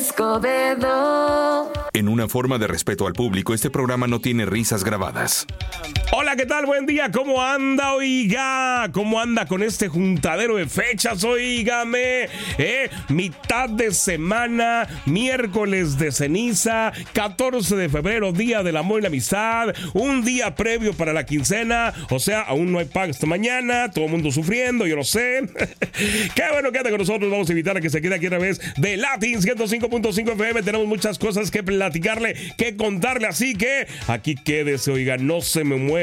Escobedo. Una forma de respeto al público, este programa no tiene risas grabadas. Hola, ¿qué tal? Buen día. ¿Cómo anda, oiga? ¿Cómo anda con este juntadero de fechas? Oígame. ¿Eh? Mitad de semana, miércoles de ceniza, 14 de febrero, día del amor y la amistad, un día previo para la quincena. O sea, aún no hay pago esta mañana, todo el mundo sufriendo, yo lo sé. Qué bueno que con nosotros. Vamos a invitar a que se quede aquí a través de Latin 105.5 FM. Tenemos muchas cosas que platicarle, que contarle. Así que aquí quédese, oiga, no se me mueva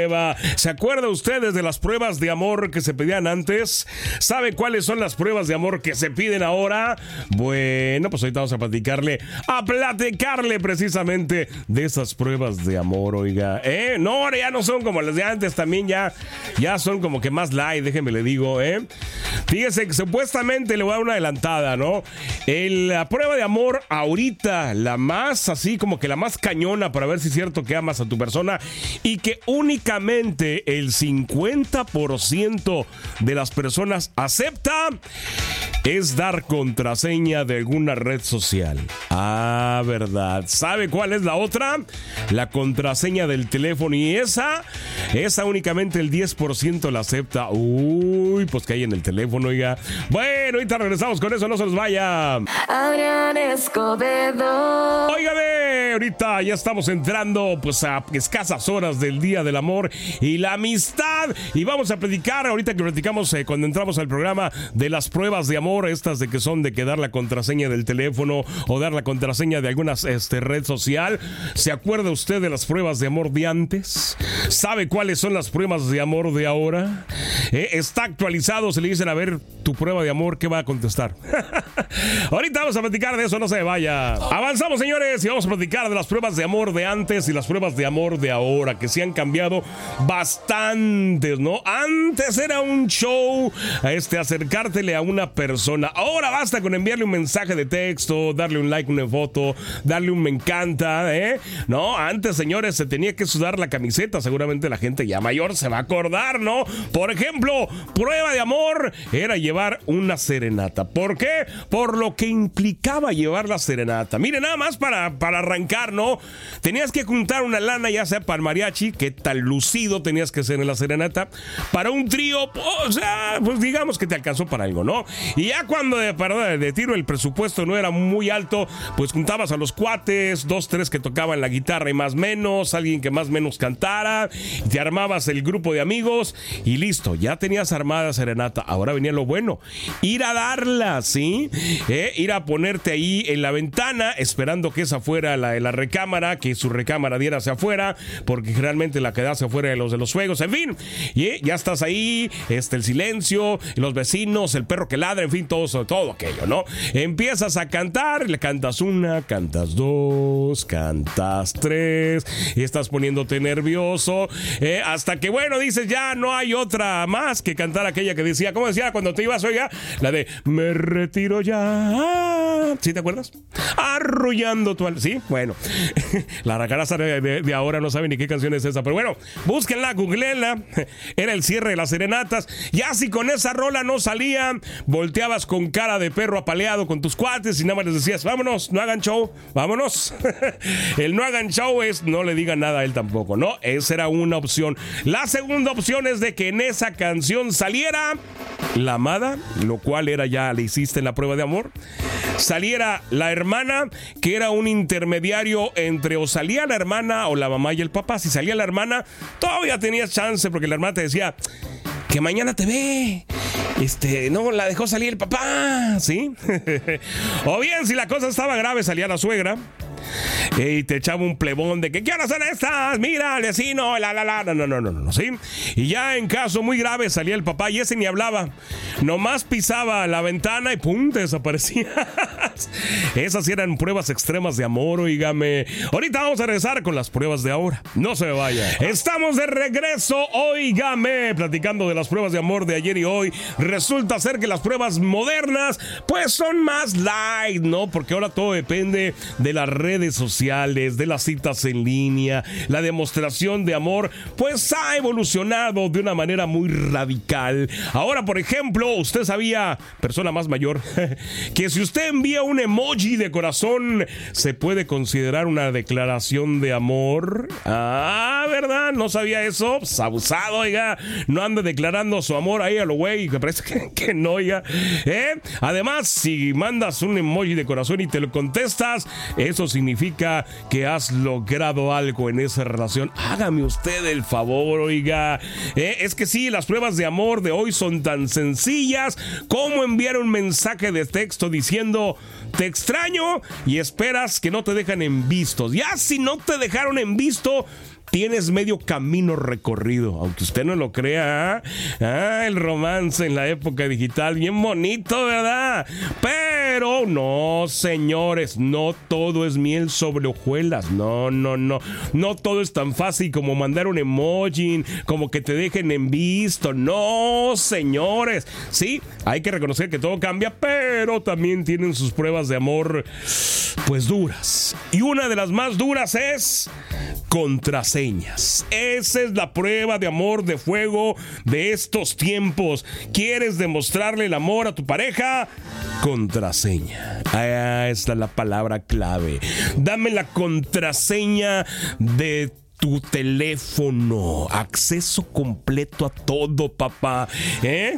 ¿Se acuerda ustedes de las pruebas de amor que se pedían antes? ¿Sabe cuáles son las pruebas de amor que se piden ahora? Bueno, pues ahorita vamos a platicarle, a platicarle precisamente de esas pruebas de amor, oiga. ¿Eh? No, ya no son como las de antes, también ya, ya son como que más light, déjenme le digo, ¿eh? Fíjese que supuestamente le voy a dar una adelantada, ¿no? la prueba de amor ahorita, la más así como que la más cañona para ver si es cierto que amas a tu persona y que únicamente el 50% de las personas acepta es dar contraseña de alguna red social. Ah, verdad. ¿Sabe cuál es la otra? La contraseña del teléfono. Y esa, esa únicamente el 10% la acepta. Uy, pues que hay en el teléfono, oiga. Bueno, ahorita regresamos con eso, no se nos vaya. Adrián Escobedo. Óigame, ahorita ya estamos entrando pues a escasas horas del Día del Amor y la Amistad. Y vamos a predicar, ahorita que platicamos eh, cuando entramos al programa de las pruebas de amor estas de que son de que dar la contraseña del teléfono o dar la contraseña de alguna este, red social. ¿Se acuerda usted de las pruebas de amor de antes? ¿Sabe cuáles son las pruebas de amor de ahora? Eh, está actualizado, se le dicen a ver tu prueba de amor, ¿qué va a contestar? Ahorita vamos a platicar de eso, no se vaya. Avanzamos, señores, y vamos a platicar de las pruebas de amor de antes y las pruebas de amor de ahora, que se han cambiado bastantes, ¿no? Antes era un show, este, acercártele a una persona Ahora basta con enviarle un mensaje de texto, darle un like, una foto, darle un me encanta, ¿eh? No, antes, señores, se tenía que sudar la camiseta. Seguramente la gente ya mayor se va a acordar, ¿no? Por ejemplo, prueba de amor era llevar una serenata. ¿Por qué? Por lo que implicaba llevar la serenata. Mire, nada más para, para arrancar, ¿no? Tenías que juntar una lana, ya sea para el mariachi, que tal lucido tenías que ser en la serenata, para un trío, o sea, pues digamos que te alcanzó para algo, ¿no? Y ya cuando de, de tiro el presupuesto no era muy alto, pues juntabas a los cuates, dos, tres que tocaban la guitarra y más menos, alguien que más menos cantara, te armabas el grupo de amigos y listo, ya tenías armada serenata. Ahora venía lo bueno, ir a darla, ¿sí? Eh, ir a ponerte ahí en la ventana esperando que esa fuera la, la recámara, que su recámara diera hacia afuera, porque generalmente la quedase afuera de los de los fuegos, en fin, y ya estás ahí, este, el silencio, los vecinos, el perro que ladra, en fin, todo, todo aquello, ¿no? Empiezas a cantar, le cantas una, cantas dos, cantas tres, y estás poniéndote nervioso, eh, hasta que, bueno, dices, ya no hay otra más que cantar aquella que decía, ¿cómo decía cuando te ibas, oiga? La de, me retiro ya. ¿Sí te acuerdas? Arrullando tu... Sí, bueno, la racaraza de, de, ahora no sabe ni qué canción es esa, pero bueno, búsquenla, googleenla, era el cierre de las serenatas, ya si con esa rola no salía, volteabas con cara de perro apaleado con tus cuates y nada más les decías, vámonos, no hagan show, vámonos. el no hagan show es no le digan nada a él tampoco, ¿no? Esa era una opción. La segunda opción es de que en esa canción saliera la amada, lo cual era ya le hiciste en la prueba de amor. Saliera la hermana, que era un intermediario entre o salía la hermana o la mamá y el papá. Si salía la hermana, todavía tenías chance porque la hermana te decía que mañana te ve este, no, la dejó salir el papá, ¿sí? o bien, si la cosa estaba grave, salía la suegra y te echaba un plebón de que quiero hacer estas, mira, vecino, la la la, no, no, no, no, no, ¿sí? Y ya en caso muy grave salía el papá y ese ni hablaba, nomás pisaba la ventana y pum, desaparecía. Esas eran pruebas extremas de amor, oígame. Ahorita vamos a regresar con las pruebas de ahora. No se vaya. Estamos de regreso, oígame, platicando de las pruebas de amor de ayer y hoy. Resulta ser que las pruebas modernas, pues son más light, ¿no? Porque ahora todo depende de las redes sociales, de las citas en línea, la demostración de amor, pues ha evolucionado de una manera muy radical. Ahora, por ejemplo, usted sabía, persona más mayor, que si usted envía un emoji de corazón se puede considerar una declaración de amor. Ah, ¿verdad? No sabía eso. Pues, abusado, oiga. No anda declarando su amor ahí a lo güey. Que parece que, que no, oiga. ¿Eh? Además, si mandas un emoji de corazón y te lo contestas, eso significa que has logrado algo en esa relación. Hágame usted el favor, oiga. ¿Eh? Es que sí, las pruebas de amor de hoy son tan sencillas como enviar un mensaje de texto diciendo te extraño y esperas que no te dejan en vistos. Ya si no te dejaron en visto, tienes medio camino recorrido, aunque usted no lo crea. ¿ah? ah, el romance en la época digital, bien bonito, ¿verdad? Pero no, señores, no todo es miel sobre hojuelas. No, no, no. No todo es tan fácil como mandar un emoji, como que te dejen en visto. No, señores. Sí, hay que reconocer que todo cambia, pero también tienen sus pruebas de amor, pues duras. Y una de las más duras es Esa es la prueba de amor de fuego de estos tiempos. ¿Quieres demostrarle el amor a tu pareja? Contraseña. Ah, esta es la palabra clave. Dame la contraseña de tu teléfono. Acceso completo a todo, papá. ¿Eh?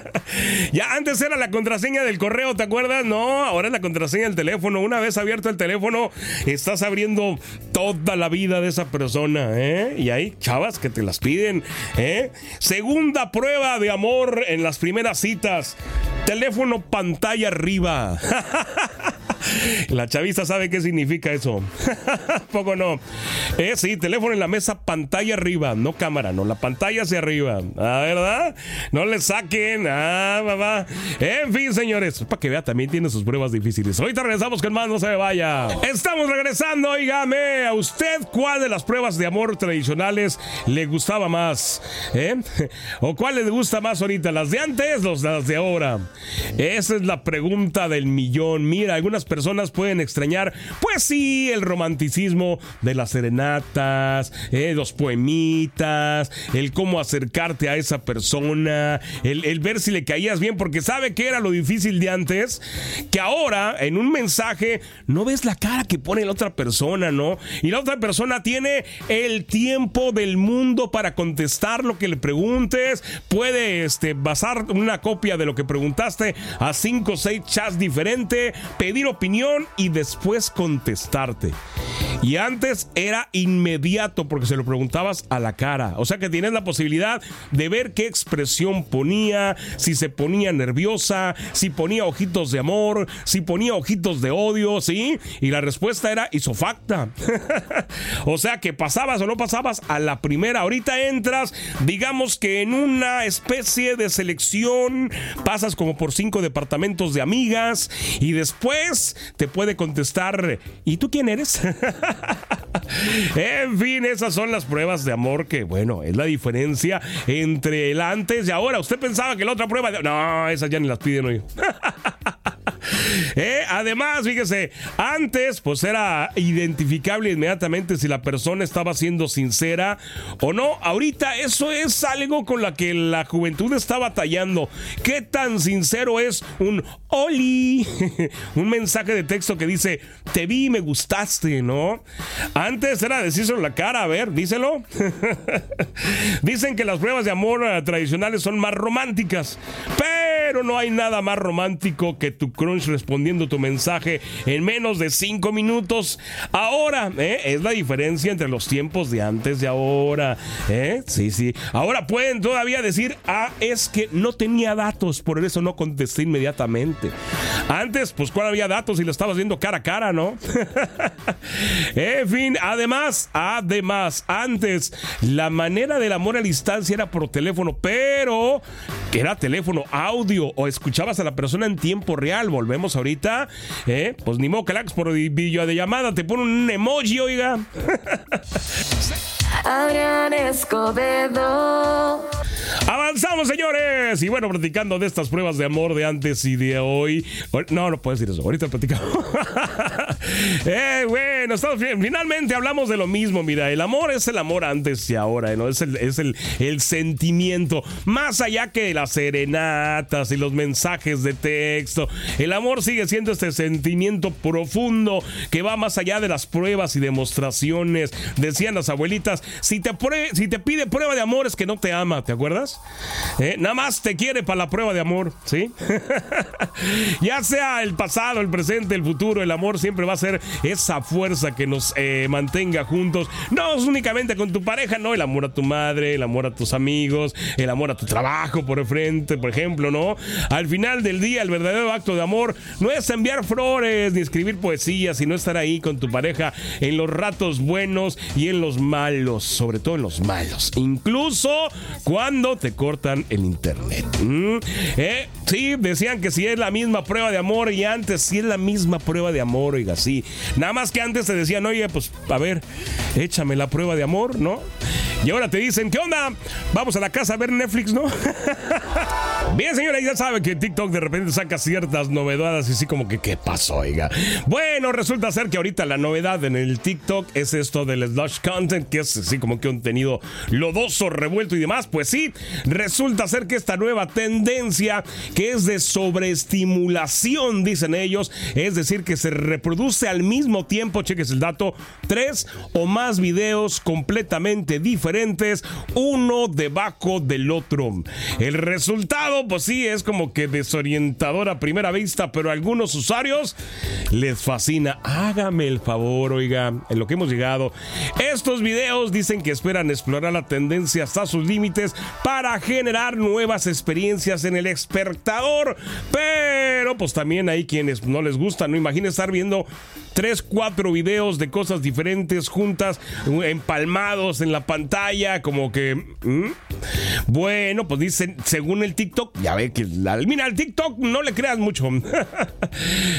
ya antes era la contraseña del correo, ¿te acuerdas? No, ahora es la contraseña del teléfono. Una vez abierto el teléfono, estás abriendo toda la vida de esa persona. ¿eh? Y hay chavas que te las piden. ¿eh? Segunda prueba de amor en las primeras citas. Teléfono pantalla arriba. La chaviza sabe qué significa eso. Poco no. Eh, sí, teléfono en la mesa, pantalla arriba, no cámara, no, la pantalla hacia arriba. Ah, ¿verdad? No le saquen. Ah, mamá. En fin, señores, para que vea, también tiene sus pruebas difíciles. Ahorita regresamos con más, no se vaya. Estamos regresando, oígame. ¿A usted cuál de las pruebas de amor tradicionales le gustaba más? ¿Eh? ¿O cuál le gusta más ahorita? ¿Las de antes o las de ahora? Esa es la pregunta del millón. Mira, algunas personas pueden extrañar, pues sí, el romanticismo de las serenatas, eh, los poemitas, el cómo acercarte a esa persona, el, ver si le caías bien, porque sabe que era lo difícil de antes, que ahora en un mensaje no ves la cara que pone la otra persona, ¿no? Y la otra persona tiene el tiempo del mundo para contestar lo que le preguntes, puede este, basar una copia de lo que preguntaste a cinco o seis chats diferentes, pedir opinión y después contestarte. Y antes era inmediato porque se lo preguntabas a la cara. O sea que tienes la posibilidad de ver qué expresión ponía, si se ponía nerviosa, si ponía ojitos de amor, si ponía ojitos de odio, ¿sí? Y la respuesta era isofacta. o sea que pasabas o no pasabas a la primera. Ahorita entras, digamos que en una especie de selección, pasas como por cinco departamentos de amigas y después te puede contestar, ¿y tú quién eres? en fin, esas son las pruebas de amor que, bueno, es la diferencia entre el antes y ahora. Usted pensaba que la otra prueba de... No, esas ya ni las piden hoy. Eh, además, fíjese, antes pues era identificable inmediatamente si la persona estaba siendo sincera o no. Ahorita eso es algo con la que la juventud está batallando. ¿Qué tan sincero es un Oli? un mensaje de texto que dice, te vi, me gustaste, ¿no? Antes era decírselo en la cara, a ver, díselo. Dicen que las pruebas de amor tradicionales son más románticas, pero no hay nada más romántico que tu crunch respondiendo tu mensaje en menos de cinco minutos. Ahora, ¿eh? es la diferencia entre los tiempos de antes y ahora. ¿eh? Sí, sí. Ahora pueden todavía decir, ah, es que no tenía datos, por eso no contesté inmediatamente. Antes, pues, ¿cuál había datos y lo estabas viendo cara a cara, no? en fin, además, además, antes, la manera del amor a distancia era por teléfono, pero que era teléfono, audio, o escuchabas a la persona en tiempo real. Volvemos ahorita, ¿eh? Pues ni modo que por video de llamada te pone un emoji, oiga. Adrián Escobedo. Avanzamos, señores. Y bueno, platicando de estas pruebas de amor de antes y de hoy. No, no puedes decir eso. Ahorita platicamos. eh, bueno, estamos bien. Finalmente hablamos de lo mismo. Mira, el amor es el amor antes y ahora, ¿no? Es el, es el, el sentimiento. Más allá que las serenatas y los mensajes de texto. El amor sigue siendo este sentimiento profundo que va más allá de las pruebas y demostraciones. Decían las abuelitas, si te, pide prueba de amor es que no te ama, ¿te acuerdas? Eh, nada más te quiere para la prueba de amor, ¿sí? ya sea el pasado, el presente, el futuro, el amor siempre va a ser esa fuerza que nos eh, mantenga juntos. No únicamente con tu pareja, no, el amor a tu madre, el amor a tus amigos, el amor a tu trabajo por el frente, por ejemplo, ¿no? Al final del día, el verdadero acto de amor no es enviar flores ni escribir poesías, sino estar ahí con tu pareja en los ratos buenos y en los malos, sobre todo en los malos. Incluso cuando te cortan el internet. ¿Mm? ¿Eh? Sí, decían que si es la misma prueba de amor y antes si es la misma prueba de amor, oiga, sí. Nada más que antes te decían, oye, pues a ver, échame la prueba de amor, ¿no? Y ahora te dicen, ¿qué onda? Vamos a la casa a ver Netflix, ¿no? Bien, señora, ya sabe que TikTok de repente saca ciertas novedades y así como que, ¿qué pasó, oiga? Bueno, resulta ser que ahorita la novedad en el TikTok es esto del slush content, que es así como que contenido lodoso, revuelto y demás. Pues sí, resulta ser que esta nueva tendencia, que es de sobreestimulación, dicen ellos, es decir, que se reproduce al mismo tiempo, cheques el dato, tres o más videos completamente diferentes, uno debajo del otro. El resultado pues sí, es como que desorientador a primera vista, pero a algunos usuarios les fascina. Hágame el favor, oiga, en lo que hemos llegado. Estos videos dicen que esperan explorar la tendencia hasta sus límites para generar nuevas experiencias en el espectador. Pero pues también hay quienes no les gusta, no imaginen estar viendo tres, cuatro videos de cosas diferentes juntas, empalmados en la pantalla, como que... Bueno, pues dicen, según el TikTok, ya ve que la, mira, al TikTok no le creas mucho.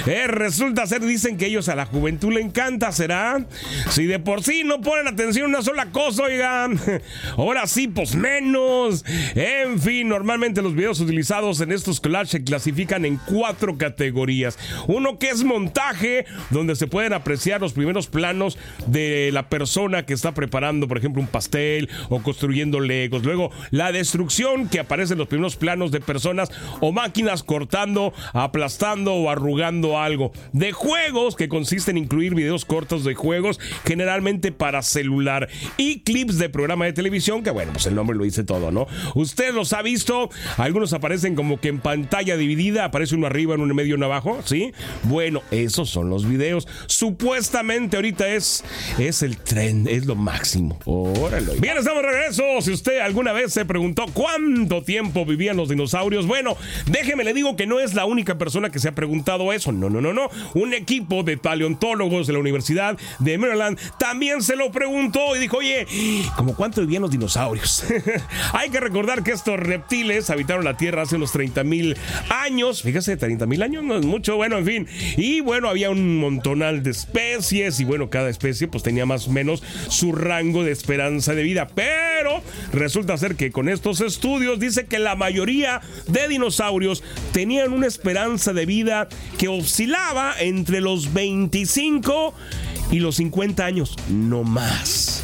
Eh, resulta ser, dicen que ellos a la juventud le encanta, ¿será? Si de por sí no ponen atención una sola cosa, oigan. Ahora sí, pues menos. En fin, normalmente los videos utilizados en estos collages se clasifican en cuatro categorías. Uno que es montaje, donde se pueden apreciar los primeros planos de la persona que está preparando, por ejemplo, un pastel o construyendo legos. Luego, la destrucción, que aparece en los primeros planos de personas o máquinas cortando, aplastando o arrugando algo. De juegos, que consiste en incluir videos cortos de juegos, generalmente para celular. Y clips de programa de televisión, que bueno, pues el nombre lo dice todo, ¿no? Usted los ha visto, algunos aparecen como que en pantalla dividida, aparece uno arriba, uno en medio, uno abajo, ¿sí? Bueno, esos son los videos. Supuestamente ahorita es, es el tren, es lo máximo. Órale. Bien, estamos de regreso. Si usted alguna vez se preguntó cuánto tiempo vivían los dinosaurios, bueno, déjeme le digo que no es la única persona que se ha preguntado eso. No, no, no, no. Un equipo de paleontólogos de la Universidad de Maryland también se lo preguntó y dijo, oye, ¿cómo cuánto vivían los dinosaurios? Hay que recordar que estos reptiles habitaron la Tierra hace unos 30 mil años. Fíjese, 30 mil años no es mucho. Bueno, en fin. Y bueno, había un montonal de especies y bueno, cada especie pues tenía más o menos su rango de esperanza de vida. Pero resulta ser que con estos estudios dice que la mayoría de dinosaurios tenían una esperanza de vida que oscilaba entre los 25 y los 50 años, no más.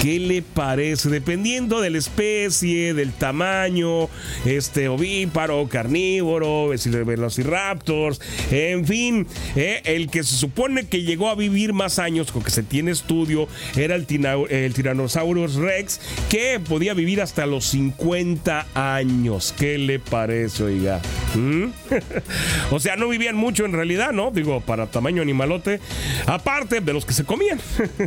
¿Qué le parece? Dependiendo de la especie, del tamaño, este ovíparo, carnívoro, velociraptors, en fin, eh, el que se supone que llegó a vivir más años, con que se tiene estudio, era el, Tyrannosaurus Rex, que podía vivir hasta los 50 años. ¿Qué le parece, oiga? ¿Mm? o sea, no vivían mucho en realidad, ¿no? Digo, para tamaño animalote, aparte de los que se comían.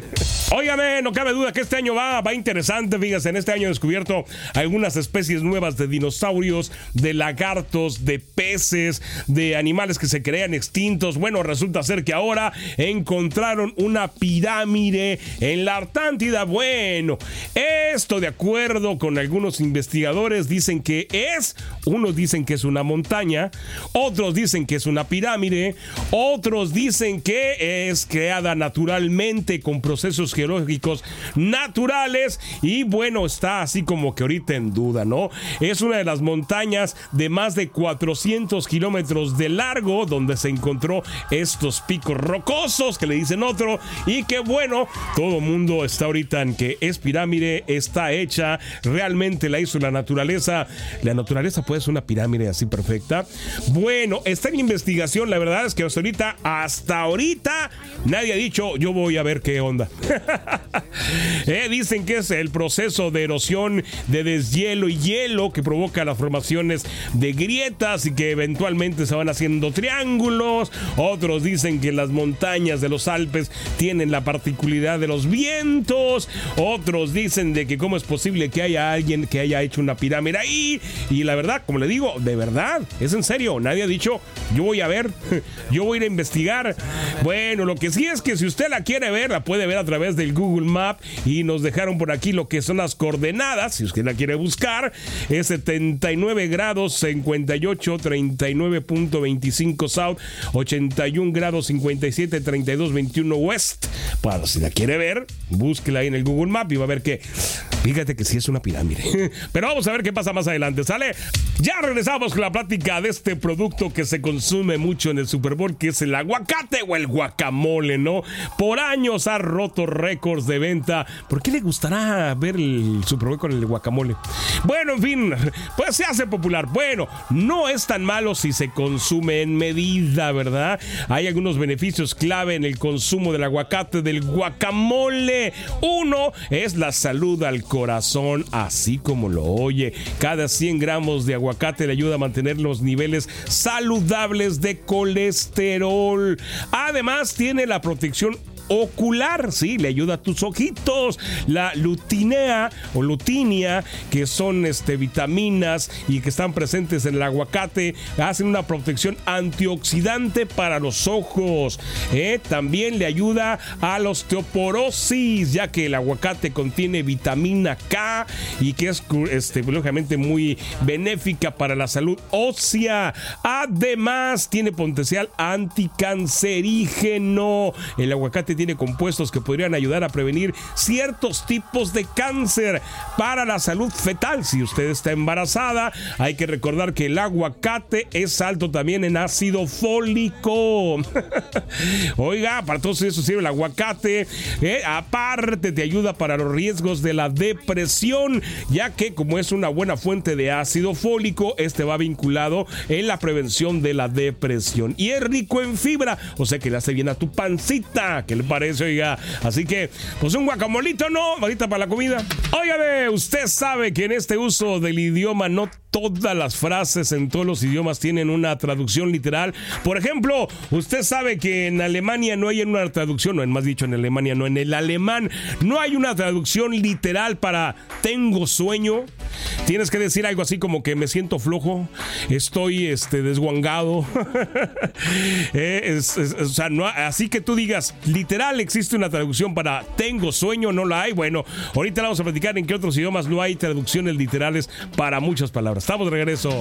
Óigame, no cabe duda que este año va, va interesante. Fíjese, en este año he descubierto algunas especies nuevas de dinosaurios, de lagartos, de peces, de animales que se crean extintos. Bueno, resulta ser que ahora encontraron una pirámide en la Artántida. Bueno, esto de acuerdo con algunos investigadores dicen que es, unos dicen que es una montaña, otros dicen que es una pirámide, otros dicen que es creada naturalmente con procesos geológicos naturales y bueno, está así como que ahorita en duda, ¿no? Es una de las montañas de más de 400 kilómetros de largo donde se encontró estos picos rocosos que le dicen otro y que bueno, todo mundo está ahorita en que es pirámide, está hecha, realmente la hizo la naturaleza. La naturaleza puede ser una pirámide así perfecta. Bueno, está en investigación, la verdad es que hasta ahorita, hasta ahorita, nadie ha dicho yo voy a ver qué onda. Dicen que es el proceso de erosión, de deshielo y hielo que provoca las formaciones de grietas y que eventualmente se van haciendo triángulos. Otros dicen que las montañas de los Alpes tienen la particularidad de los vientos. Otros dicen de que cómo es posible que haya alguien que haya hecho una pirámide ahí. Y la verdad, como le digo, de verdad, es en serio. Nadie ha dicho, yo voy a ver, yo voy a ir a investigar. Bueno, lo que sí es que si usted la quiere ver, la puede ver a través del Google Map y nos dejaron por aquí lo que son las coordenadas, si usted la quiere buscar, es 79 grados 58 39.25 South, 81 grados 57 32 21 West. Para si la quiere ver, búsquela ahí en el Google Map y va a ver que fíjate que sí es una pirámide. Pero vamos a ver qué pasa más adelante, ¿sale? Ya regresamos con la plática de este producto que se consume mucho en el Super Bowl, que es el aguacate o el guacamole, ¿no? Por años ha roto récords de venta. ¿Por qué le gustará ver el Super con el guacamole? Bueno, en fin, pues se hace popular. Bueno, no es tan malo si se consume en medida, ¿verdad? Hay algunos beneficios clave en el consumo del aguacate, del guacamole. Uno es la salud al corazón, así como lo oye. Cada 100 gramos de aguacate le ayuda a mantener los niveles saludables de colesterol. Además, tiene la protección ocular, sí, le ayuda a tus ojitos. La lutinea o lutinia, que son este, vitaminas y que están presentes en el aguacate, hacen una protección antioxidante para los ojos. ¿eh? También le ayuda a la osteoporosis, ya que el aguacate contiene vitamina K y que es este, lógicamente muy benéfica para la salud ósea. Además, tiene potencial anticancerígeno. El aguacate tiene compuestos que podrían ayudar a prevenir ciertos tipos de cáncer para la salud fetal. Si usted está embarazada, hay que recordar que el aguacate es alto también en ácido fólico. Oiga, para todo eso sirve el aguacate. Eh, aparte, te ayuda para los riesgos de la depresión, ya que como es una buena fuente de ácido fólico, este va vinculado en la prevención de la depresión. Y es rico en fibra, o sea que le hace bien a tu pancita, que le parece, oiga. Así que, pues un guacamolito, ¿no? Ahorita para la comida. Óigame, usted sabe que en este uso del idioma no todas las frases en todos los idiomas tienen una traducción literal. Por ejemplo, usted sabe que en Alemania no hay una traducción, o en más dicho en Alemania, no, en el alemán no hay una traducción literal para tengo sueño. Tienes que decir algo así como que me siento flojo, estoy este, desguangado. Eh, así que tú digas, literal existe una traducción para tengo sueño, no la hay. Bueno, ahorita vamos a platicar en qué otros idiomas no hay traducciones literales para muchas palabras. Estamos de regreso.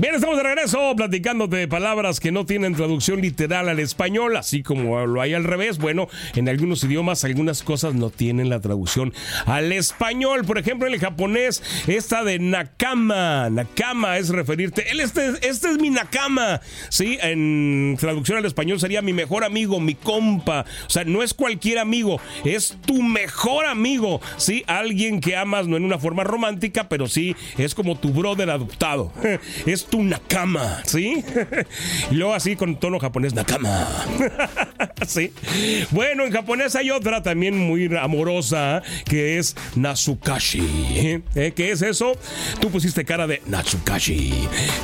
Bien, estamos de regreso platicándote de palabras que no tienen traducción literal al español, así como lo hay al revés. Bueno, en algunos idiomas algunas cosas no tienen la traducción al español. Por ejemplo, en el japonés, esta de nakama. Nakama es referirte. Él, este, este es mi nakama. Sí, en traducción al español sería mi mejor amigo, mi compa. O sea, no es cualquier amigo, es tu mejor amigo. Sí, alguien que amas no en una forma romántica, pero sí es como tu brother adoptado. Es tu nakama, ¿sí? y luego así con tono japonés, nakama. ¿Sí? Bueno, en japonés hay otra también muy amorosa que es Natsukashi. ¿Eh? ¿Qué es eso? Tú pusiste cara de Natsukashi.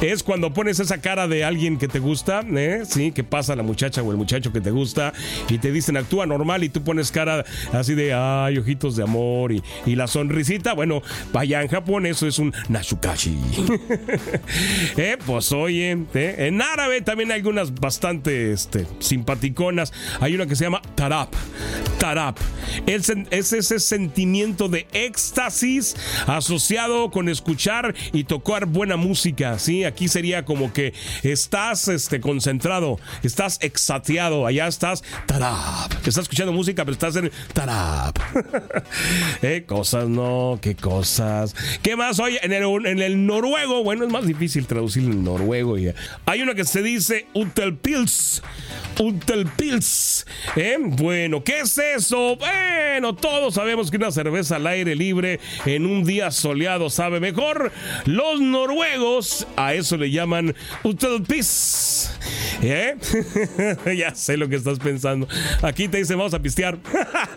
Es cuando pones esa cara de alguien que te gusta, ¿eh? ¿Sí? Que pasa la muchacha o el muchacho que te gusta y te dicen actúa normal y tú pones cara así de ay, ojitos de amor y, y la sonrisita. Bueno, vaya en Japón eso es un Natsukashi. Eh, pues oye, eh, en árabe también hay algunas bastante este, simpaticonas. Hay una que se llama tarap. Tarap. Es, es ese sentimiento de éxtasis asociado con escuchar y tocar buena música. ¿sí? Aquí sería como que estás este, concentrado, estás exateado, allá estás tarap. Estás escuchando música, pero estás en tarap. eh, cosas, no, qué cosas. ¿Qué más? Oye, en el, en el noruego, bueno, es más difícil traducir en noruego. Ya. Hay una que se dice Utelpils. Utelpils. ¿Eh? Bueno, ¿qué es eso? Bueno, todos sabemos que una cerveza al aire libre en un día soleado sabe mejor. Los noruegos a eso le llaman Utelpils. ¿Eh? ya sé lo que estás pensando. Aquí te dice, vamos a pistear.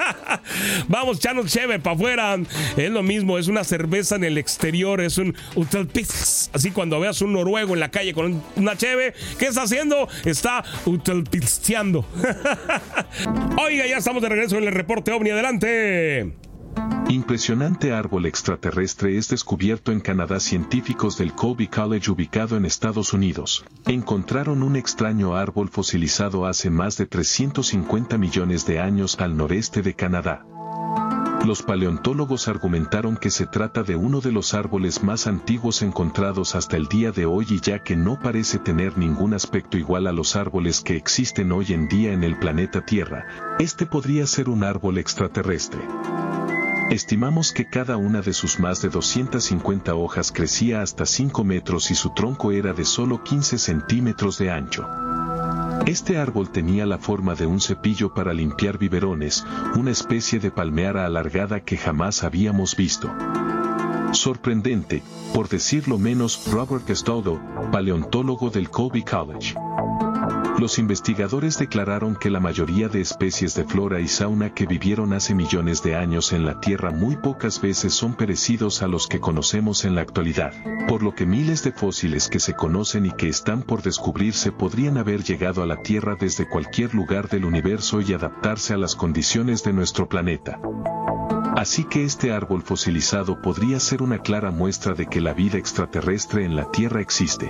vamos, Chano Cheve para afuera. Es lo mismo, es una cerveza en el exterior, es un Utelpils. Así cuando veas un noruego en la calle con una cheve, ¿qué está haciendo? Está Utelpilsteando. Oiga, ya estamos de regreso en el reporte OVNI. Adelante. Impresionante árbol extraterrestre es descubierto en Canadá. Científicos del Colby College ubicado en Estados Unidos encontraron un extraño árbol fosilizado hace más de 350 millones de años al noreste de Canadá. Los paleontólogos argumentaron que se trata de uno de los árboles más antiguos encontrados hasta el día de hoy y ya que no parece tener ningún aspecto igual a los árboles que existen hoy en día en el planeta Tierra, este podría ser un árbol extraterrestre. Estimamos que cada una de sus más de 250 hojas crecía hasta 5 metros y su tronco era de solo 15 centímetros de ancho. Este árbol tenía la forma de un cepillo para limpiar biberones, una especie de palmeara alargada que jamás habíamos visto. Sorprendente, por decirlo menos, Robert Castaldo, paleontólogo del Colby College. Los investigadores declararon que la mayoría de especies de flora y sauna que vivieron hace millones de años en la Tierra muy pocas veces son parecidos a los que conocemos en la actualidad, por lo que miles de fósiles que se conocen y que están por descubrirse podrían haber llegado a la Tierra desde cualquier lugar del universo y adaptarse a las condiciones de nuestro planeta. Así que este árbol fosilizado podría ser una clara muestra de que la vida extraterrestre en la Tierra existe.